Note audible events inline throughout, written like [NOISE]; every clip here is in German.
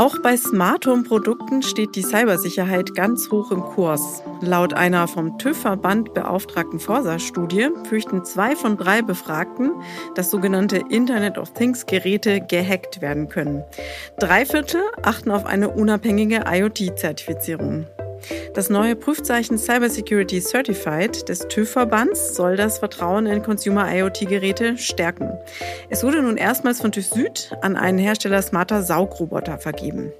Auch bei Smart Home Produkten steht die Cybersicherheit ganz hoch im Kurs. Laut einer vom TÜV-Verband beauftragten Forsa-Studie fürchten zwei von drei Befragten, dass sogenannte Internet of Things Geräte gehackt werden können. Drei Viertel achten auf eine unabhängige IoT-Zertifizierung. Das neue Prüfzeichen Cybersecurity Certified des TÜV-Verbands soll das Vertrauen in Consumer-IoT-Geräte stärken. Es wurde nun erstmals von TÜV Süd an einen Hersteller smarter Saugroboter vergeben.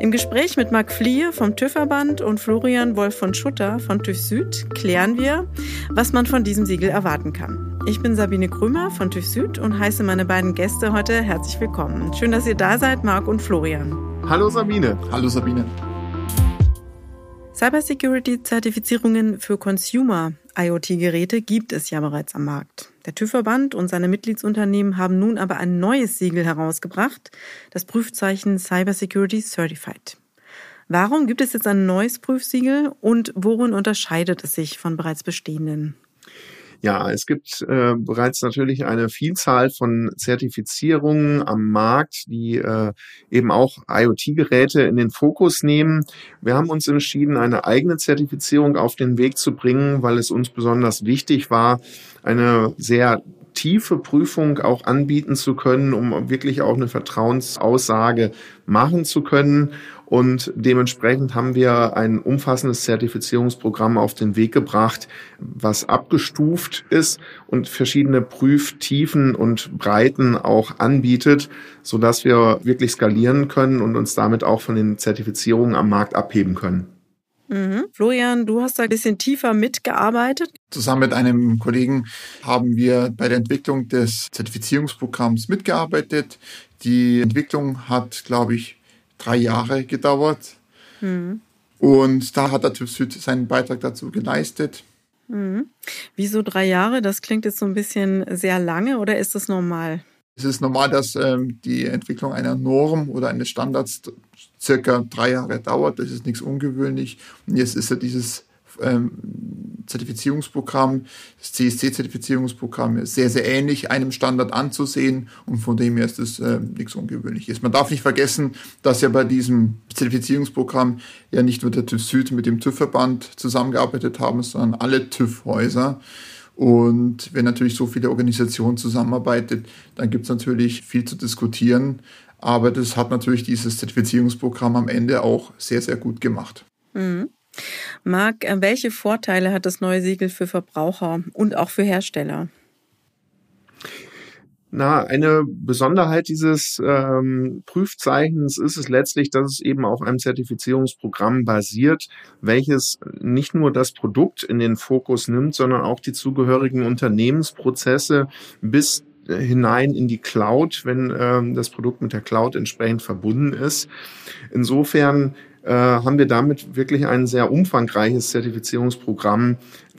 Im Gespräch mit Marc Fliehe vom TÜV-Verband und Florian Wolf von Schutter von TÜV Süd klären wir, was man von diesem Siegel erwarten kann. Ich bin Sabine Krümer von TÜV Süd und heiße meine beiden Gäste heute herzlich willkommen. Schön, dass ihr da seid, Marc und Florian. Hallo Sabine. Hallo Sabine. Cybersecurity-Zertifizierungen für Consumer-IoT-Geräte gibt es ja bereits am Markt. Der TÜV-Verband und seine Mitgliedsunternehmen haben nun aber ein neues Siegel herausgebracht, das Prüfzeichen Cybersecurity Certified. Warum gibt es jetzt ein neues Prüfsiegel und worin unterscheidet es sich von bereits bestehenden? Ja, es gibt äh, bereits natürlich eine Vielzahl von Zertifizierungen am Markt, die äh, eben auch IoT-Geräte in den Fokus nehmen. Wir haben uns entschieden, eine eigene Zertifizierung auf den Weg zu bringen, weil es uns besonders wichtig war, eine sehr tiefe Prüfung auch anbieten zu können, um wirklich auch eine Vertrauensaussage machen zu können. Und dementsprechend haben wir ein umfassendes Zertifizierungsprogramm auf den Weg gebracht, was abgestuft ist und verschiedene Prüftiefen und Breiten auch anbietet, so dass wir wirklich skalieren können und uns damit auch von den Zertifizierungen am Markt abheben können. Mhm. Florian, du hast da ein bisschen tiefer mitgearbeitet. Zusammen mit einem Kollegen haben wir bei der Entwicklung des Zertifizierungsprogramms mitgearbeitet. Die Entwicklung hat, glaube ich, drei Jahre gedauert. Mhm. Und da hat der TÜV Süd seinen Beitrag dazu geleistet. Mhm. Wieso drei Jahre? Das klingt jetzt so ein bisschen sehr lange oder ist das normal? Es ist normal, dass ähm, die Entwicklung einer Norm oder eines Standards circa drei Jahre dauert. Das ist nichts ungewöhnlich. Und jetzt ist ja dieses ähm, Zertifizierungsprogramm, das CSC-Zertifizierungsprogramm, sehr, sehr ähnlich einem Standard anzusehen und von dem her ist es äh, nichts Ungewöhnliches. Man darf nicht vergessen, dass ja bei diesem Zertifizierungsprogramm ja nicht nur der TÜV Süd mit dem TÜV-Verband zusammengearbeitet haben, sondern alle TÜV-Häuser. Und wenn natürlich so viele Organisationen zusammenarbeitet, dann gibt es natürlich viel zu diskutieren. Aber das hat natürlich dieses Zertifizierungsprogramm am Ende auch sehr, sehr gut gemacht. Mhm. Marc, äh, welche Vorteile hat das neue Siegel für Verbraucher und auch für Hersteller? Na, eine Besonderheit dieses ähm, Prüfzeichens ist es letztlich, dass es eben auf einem Zertifizierungsprogramm basiert, welches nicht nur das Produkt in den Fokus nimmt, sondern auch die zugehörigen Unternehmensprozesse bis hinein in die Cloud, wenn ähm, das Produkt mit der Cloud entsprechend verbunden ist. Insofern äh, haben wir damit wirklich ein sehr umfangreiches Zertifizierungsprogramm.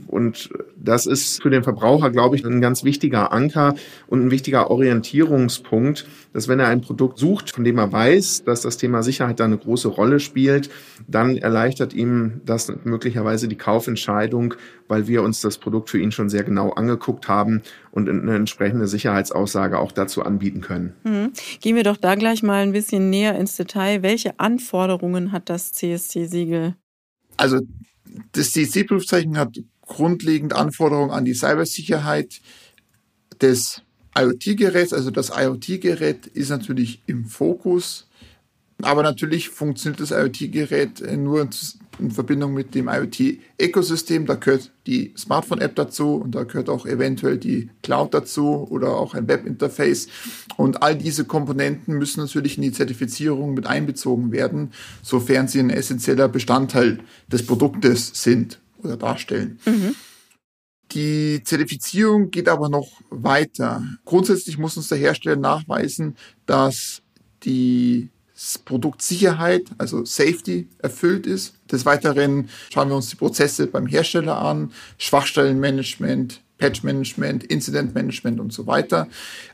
Und das ist für den Verbraucher, glaube ich, ein ganz wichtiger Anker und ein wichtiger Orientierungspunkt, dass wenn er ein Produkt sucht, von dem er weiß, dass das Thema Sicherheit da eine große Rolle spielt, dann erleichtert ihm das möglicherweise die Kaufentscheidung, weil wir uns das Produkt für ihn schon sehr genau angeguckt haben und eine entsprechende Sicherheitsaussage auch dazu anbieten können. Mhm. Gehen wir doch da gleich mal ein bisschen näher ins Detail. Welche Anforderungen hat das CSC-Siegel? Also das CSC-Prüfzeichen hat grundlegend Anforderungen an die Cybersicherheit des IoT-Geräts. Also das IoT-Gerät ist natürlich im Fokus, aber natürlich funktioniert das IoT-Gerät nur in Verbindung mit dem IoT-Ökosystem. Da gehört die Smartphone-App dazu und da gehört auch eventuell die Cloud dazu oder auch ein Web-Interface. Und all diese Komponenten müssen natürlich in die Zertifizierung mit einbezogen werden, sofern sie ein essentieller Bestandteil des Produktes sind oder darstellen. Mhm. Die Zertifizierung geht aber noch weiter. Grundsätzlich muss uns der Hersteller nachweisen, dass die Produktsicherheit, also Safety, erfüllt ist. Des Weiteren schauen wir uns die Prozesse beim Hersteller an, Schwachstellenmanagement, Patch-Management, Incident-Management und so weiter.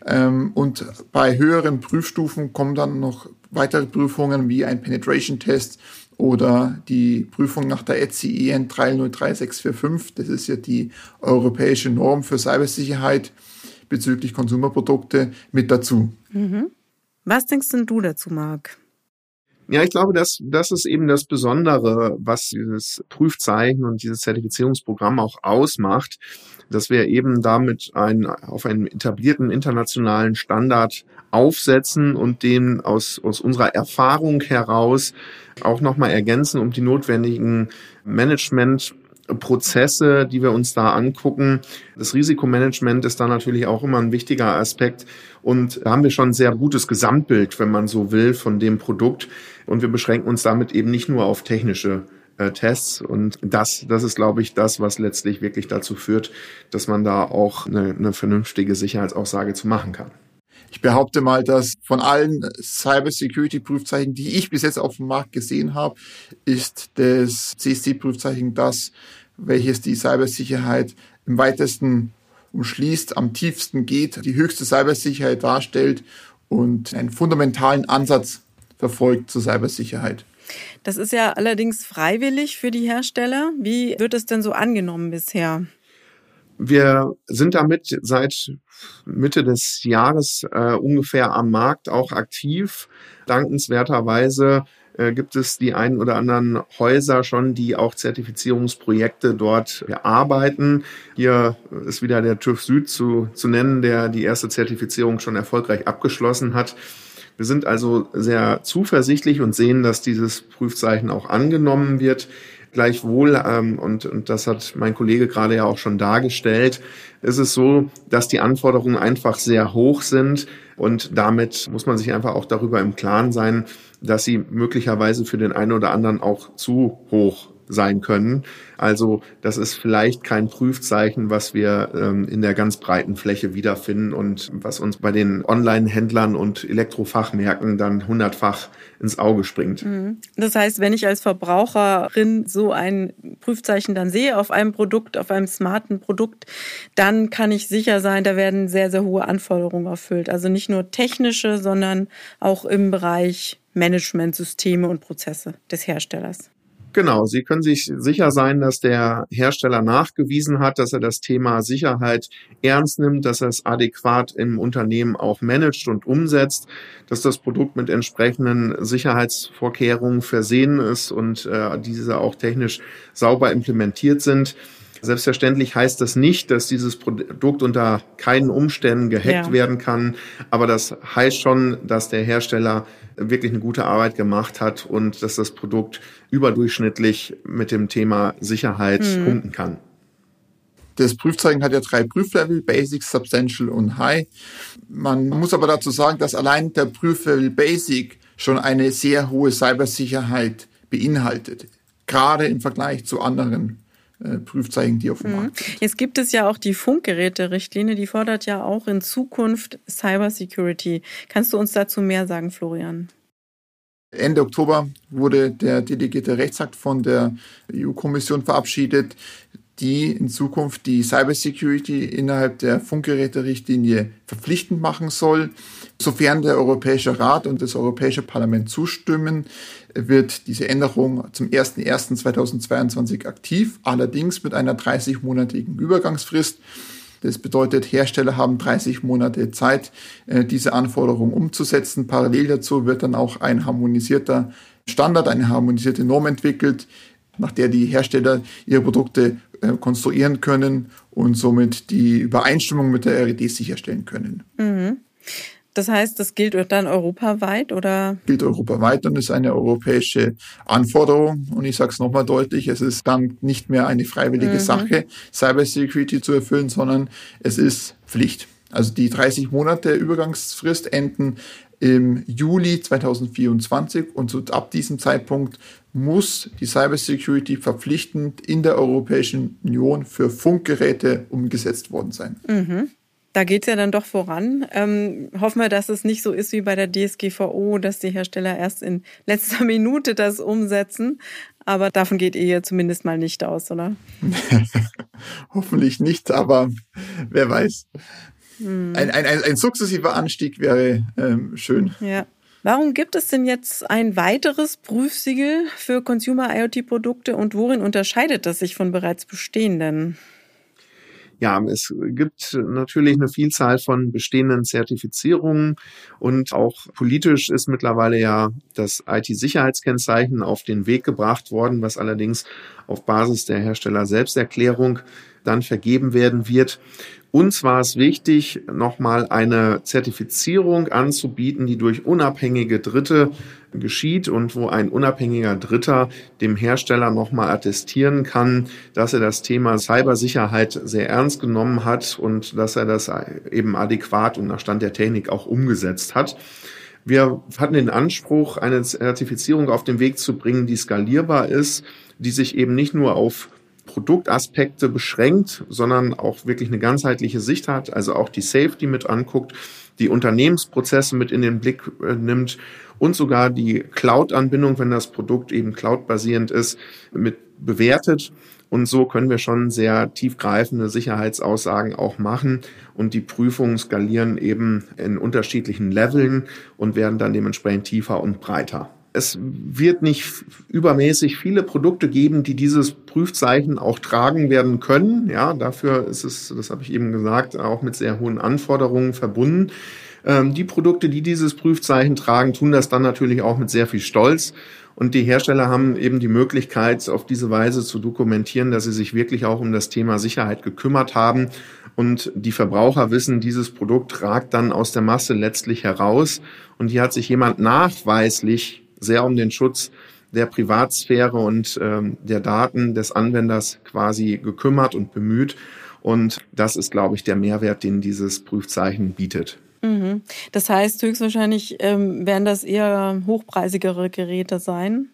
Ähm, und bei höheren Prüfstufen kommen dann noch weitere Prüfungen wie ein Penetration-Test oder die Prüfung nach der ETSI EN 303645. Das ist ja die europäische Norm für Cybersicherheit bezüglich Konsumerprodukte mit dazu. Mhm. Was denkst denn du dazu, Marc? Ja, ich glaube, dass das ist eben das Besondere, was dieses Prüfzeichen und dieses Zertifizierungsprogramm auch ausmacht, dass wir eben damit ein, auf einen etablierten internationalen Standard aufsetzen und den aus, aus unserer Erfahrung heraus auch nochmal ergänzen, um die notwendigen Management Prozesse, die wir uns da angucken. Das Risikomanagement ist da natürlich auch immer ein wichtiger Aspekt. Und da haben wir schon ein sehr gutes Gesamtbild, wenn man so will, von dem Produkt. Und wir beschränken uns damit eben nicht nur auf technische äh, Tests. Und das, das ist, glaube ich, das, was letztlich wirklich dazu führt, dass man da auch eine, eine vernünftige Sicherheitsaussage zu machen kann. Ich behaupte mal, dass von allen Cybersecurity-Prüfzeichen, die ich bis jetzt auf dem Markt gesehen habe, ist das CSC-Prüfzeichen das, welches die Cybersicherheit im weitesten umschließt, am tiefsten geht, die höchste Cybersicherheit darstellt und einen fundamentalen Ansatz verfolgt zur Cybersicherheit. Das ist ja allerdings freiwillig für die Hersteller. Wie wird es denn so angenommen bisher? Wir sind damit seit Mitte des Jahres äh, ungefähr am Markt auch aktiv. Dankenswerterweise äh, gibt es die einen oder anderen Häuser schon, die auch Zertifizierungsprojekte dort bearbeiten. Hier ist wieder der TÜV Süd zu, zu nennen, der die erste Zertifizierung schon erfolgreich abgeschlossen hat. Wir sind also sehr zuversichtlich und sehen, dass dieses Prüfzeichen auch angenommen wird. Gleichwohl, ähm, und, und das hat mein Kollege gerade ja auch schon dargestellt, ist es so, dass die Anforderungen einfach sehr hoch sind und damit muss man sich einfach auch darüber im Klaren sein, dass sie möglicherweise für den einen oder anderen auch zu hoch sein können. Also das ist vielleicht kein Prüfzeichen, was wir ähm, in der ganz breiten Fläche wiederfinden und was uns bei den Online-Händlern und Elektrofachmärkten dann hundertfach ins Auge springt. Mhm. Das heißt, wenn ich als Verbraucherin so ein Prüfzeichen dann sehe auf einem Produkt, auf einem smarten Produkt, dann kann ich sicher sein, da werden sehr, sehr hohe Anforderungen erfüllt. Also nicht nur technische, sondern auch im Bereich Managementsysteme und Prozesse des Herstellers. Genau, Sie können sich sicher sein, dass der Hersteller nachgewiesen hat, dass er das Thema Sicherheit ernst nimmt, dass er es adäquat im Unternehmen auch managt und umsetzt, dass das Produkt mit entsprechenden Sicherheitsvorkehrungen versehen ist und äh, diese auch technisch sauber implementiert sind. Selbstverständlich heißt das nicht, dass dieses Produkt unter keinen Umständen gehackt ja. werden kann, aber das heißt schon, dass der Hersteller wirklich eine gute Arbeit gemacht hat und dass das Produkt überdurchschnittlich mit dem Thema Sicherheit mhm. punkten kann. Das Prüfzeichen hat ja drei Prüflevel, Basic, Substantial und High. Man muss aber dazu sagen, dass allein der Prüflevel Basic schon eine sehr hohe Cybersicherheit beinhaltet. Gerade im Vergleich zu anderen Prüfzeichen, die auf dem mhm. Markt sind. Jetzt gibt es ja auch die Funkgeräte-Richtlinie, die fordert ja auch in Zukunft Cybersecurity. Kannst du uns dazu mehr sagen, Florian? Ende Oktober wurde der delegierte Rechtsakt von der EU-Kommission verabschiedet, die in Zukunft die Cybersecurity innerhalb der Funkgeräte-Richtlinie verpflichtend machen soll. Sofern der Europäische Rat und das Europäische Parlament zustimmen, wird diese Änderung zum 01.01.2022 aktiv, allerdings mit einer 30-monatigen Übergangsfrist. Das bedeutet, Hersteller haben 30 Monate Zeit, äh, diese Anforderung umzusetzen. Parallel dazu wird dann auch ein harmonisierter Standard, eine harmonisierte Norm entwickelt, nach der die Hersteller ihre Produkte äh, konstruieren können und somit die Übereinstimmung mit der RED sicherstellen können. Mhm. Das heißt, das gilt dann europaweit oder? Gilt europaweit und ist eine europäische Anforderung. Und ich sage es nochmal deutlich, es ist dann nicht mehr eine freiwillige mhm. Sache, Cybersecurity zu erfüllen, sondern es ist Pflicht. Also die 30 Monate Übergangsfrist enden im Juli 2024 und so ab diesem Zeitpunkt muss die Cybersecurity verpflichtend in der Europäischen Union für Funkgeräte umgesetzt worden sein. Mhm. Da geht es ja dann doch voran. Ähm, hoffen wir, dass es nicht so ist wie bei der DSGVO, dass die Hersteller erst in letzter [LAUGHS] Minute das umsetzen. Aber davon geht ihr zumindest mal nicht aus, oder? [LAUGHS] Hoffentlich nicht, aber wer weiß. Hm. Ein, ein, ein, ein, sukzessiver Anstieg wäre ähm, schön. Ja. Warum gibt es denn jetzt ein weiteres Prüfsiegel für Consumer IoT-Produkte und worin unterscheidet das sich von bereits bestehenden? Ja, es gibt natürlich eine Vielzahl von bestehenden Zertifizierungen und auch politisch ist mittlerweile ja das IT-Sicherheitskennzeichen auf den Weg gebracht worden, was allerdings auf Basis der Hersteller-Selbsterklärung dann vergeben werden wird. Uns war es wichtig, nochmal eine Zertifizierung anzubieten, die durch unabhängige Dritte geschieht und wo ein unabhängiger Dritter dem Hersteller nochmal attestieren kann, dass er das Thema Cybersicherheit sehr ernst genommen hat und dass er das eben adäquat und nach Stand der Technik auch umgesetzt hat. Wir hatten den Anspruch, eine Zertifizierung auf den Weg zu bringen, die skalierbar ist, die sich eben nicht nur auf Produktaspekte beschränkt, sondern auch wirklich eine ganzheitliche Sicht hat, also auch die Safety mit anguckt, die Unternehmensprozesse mit in den Blick äh, nimmt und sogar die Cloud-Anbindung, wenn das Produkt eben cloud-basierend ist, mit bewertet. Und so können wir schon sehr tiefgreifende Sicherheitsaussagen auch machen. Und die Prüfungen skalieren eben in unterschiedlichen Leveln und werden dann dementsprechend tiefer und breiter es wird nicht übermäßig viele Produkte geben, die dieses Prüfzeichen auch tragen werden können. Ja, dafür ist es, das habe ich eben gesagt, auch mit sehr hohen Anforderungen verbunden. Ähm, die Produkte, die dieses Prüfzeichen tragen, tun das dann natürlich auch mit sehr viel Stolz. Und die Hersteller haben eben die Möglichkeit, auf diese Weise zu dokumentieren, dass sie sich wirklich auch um das Thema Sicherheit gekümmert haben. Und die Verbraucher wissen, dieses Produkt ragt dann aus der Masse letztlich heraus. Und hier hat sich jemand nachweislich sehr um den Schutz der Privatsphäre und ähm, der Daten des Anwenders quasi gekümmert und bemüht. Und das ist, glaube ich, der Mehrwert, den dieses Prüfzeichen bietet. Mhm. Das heißt, höchstwahrscheinlich ähm, werden das eher hochpreisigere Geräte sein.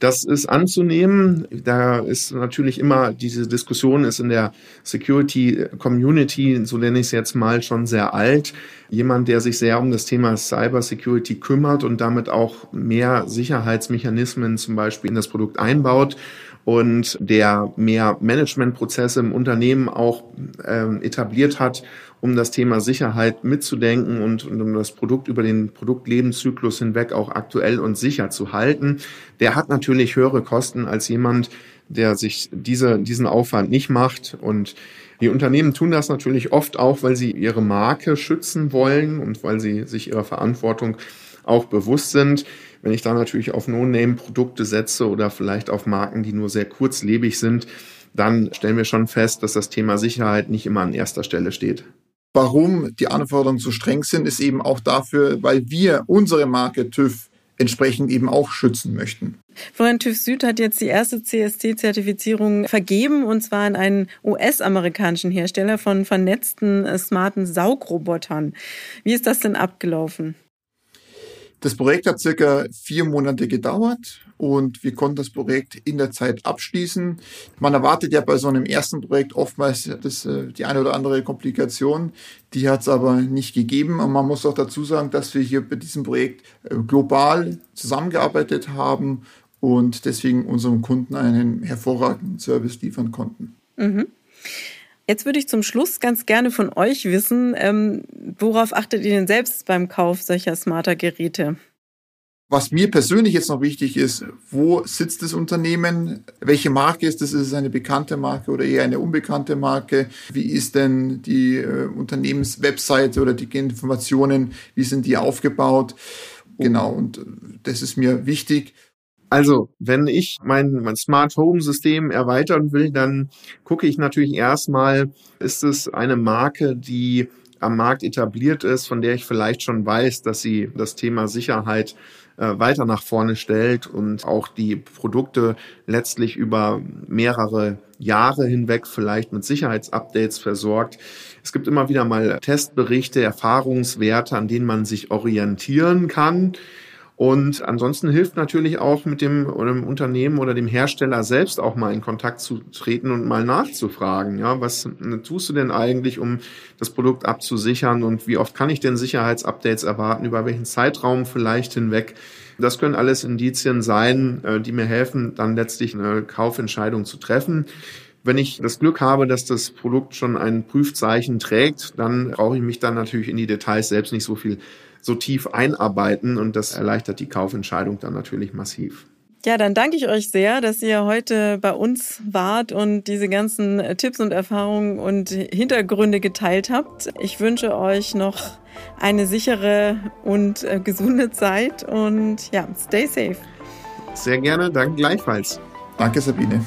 Das ist anzunehmen. Da ist natürlich immer, diese Diskussion ist in der Security Community, so nenne ich es jetzt mal, schon sehr alt. Jemand, der sich sehr um das Thema Cyber Security kümmert und damit auch mehr Sicherheitsmechanismen zum Beispiel in das Produkt einbaut und der mehr Managementprozesse im Unternehmen auch ähm, etabliert hat um das Thema Sicherheit mitzudenken und, und um das Produkt über den Produktlebenszyklus hinweg auch aktuell und sicher zu halten. Der hat natürlich höhere Kosten als jemand, der sich diese, diesen Aufwand nicht macht. Und die Unternehmen tun das natürlich oft auch, weil sie ihre Marke schützen wollen und weil sie sich ihrer Verantwortung auch bewusst sind. Wenn ich da natürlich auf No-Name-Produkte setze oder vielleicht auf Marken, die nur sehr kurzlebig sind, dann stellen wir schon fest, dass das Thema Sicherheit nicht immer an erster Stelle steht. Warum die Anforderungen so streng sind, ist eben auch dafür, weil wir unsere Marke TÜV entsprechend eben auch schützen möchten. Florian TÜV Süd hat jetzt die erste CST-Zertifizierung vergeben und zwar an einen US-amerikanischen Hersteller von vernetzten äh, smarten Saugrobotern. Wie ist das denn abgelaufen? Das Projekt hat circa vier Monate gedauert und wir konnten das Projekt in der Zeit abschließen. Man erwartet ja bei so einem ersten Projekt oftmals das, äh, die eine oder andere Komplikation. Die hat es aber nicht gegeben. Und man muss auch dazu sagen, dass wir hier bei diesem Projekt äh, global zusammengearbeitet haben und deswegen unserem Kunden einen hervorragenden Service liefern konnten. Mhm. Jetzt würde ich zum Schluss ganz gerne von euch wissen, ähm, worauf achtet ihr denn selbst beim Kauf solcher smarter Geräte? Was mir persönlich jetzt noch wichtig ist, wo sitzt das Unternehmen? Welche Marke ist das? Ist es eine bekannte Marke oder eher eine unbekannte Marke? Wie ist denn die äh, Unternehmenswebseite oder die Informationen? Wie sind die aufgebaut? Genau, und das ist mir wichtig. Also, wenn ich mein, mein Smart Home System erweitern will, dann gucke ich natürlich erstmal, ist es eine Marke, die am Markt etabliert ist, von der ich vielleicht schon weiß, dass sie das Thema Sicherheit äh, weiter nach vorne stellt und auch die Produkte letztlich über mehrere Jahre hinweg vielleicht mit Sicherheitsupdates versorgt. Es gibt immer wieder mal Testberichte, Erfahrungswerte, an denen man sich orientieren kann. Und ansonsten hilft natürlich auch mit dem, dem, Unternehmen oder dem Hersteller selbst auch mal in Kontakt zu treten und mal nachzufragen. Ja, was tust du denn eigentlich, um das Produkt abzusichern und wie oft kann ich denn Sicherheitsupdates erwarten, über welchen Zeitraum vielleicht hinweg? Das können alles Indizien sein, äh, die mir helfen, dann letztlich eine Kaufentscheidung zu treffen. Wenn ich das Glück habe, dass das Produkt schon ein Prüfzeichen trägt, dann brauche ich mich dann natürlich in die Details selbst nicht so viel so tief einarbeiten und das erleichtert die Kaufentscheidung dann natürlich massiv. Ja, dann danke ich euch sehr, dass ihr heute bei uns wart und diese ganzen Tipps und Erfahrungen und Hintergründe geteilt habt. Ich wünsche euch noch eine sichere und äh, gesunde Zeit und ja, stay safe. Sehr gerne, danke gleichfalls. Danke, Sabine.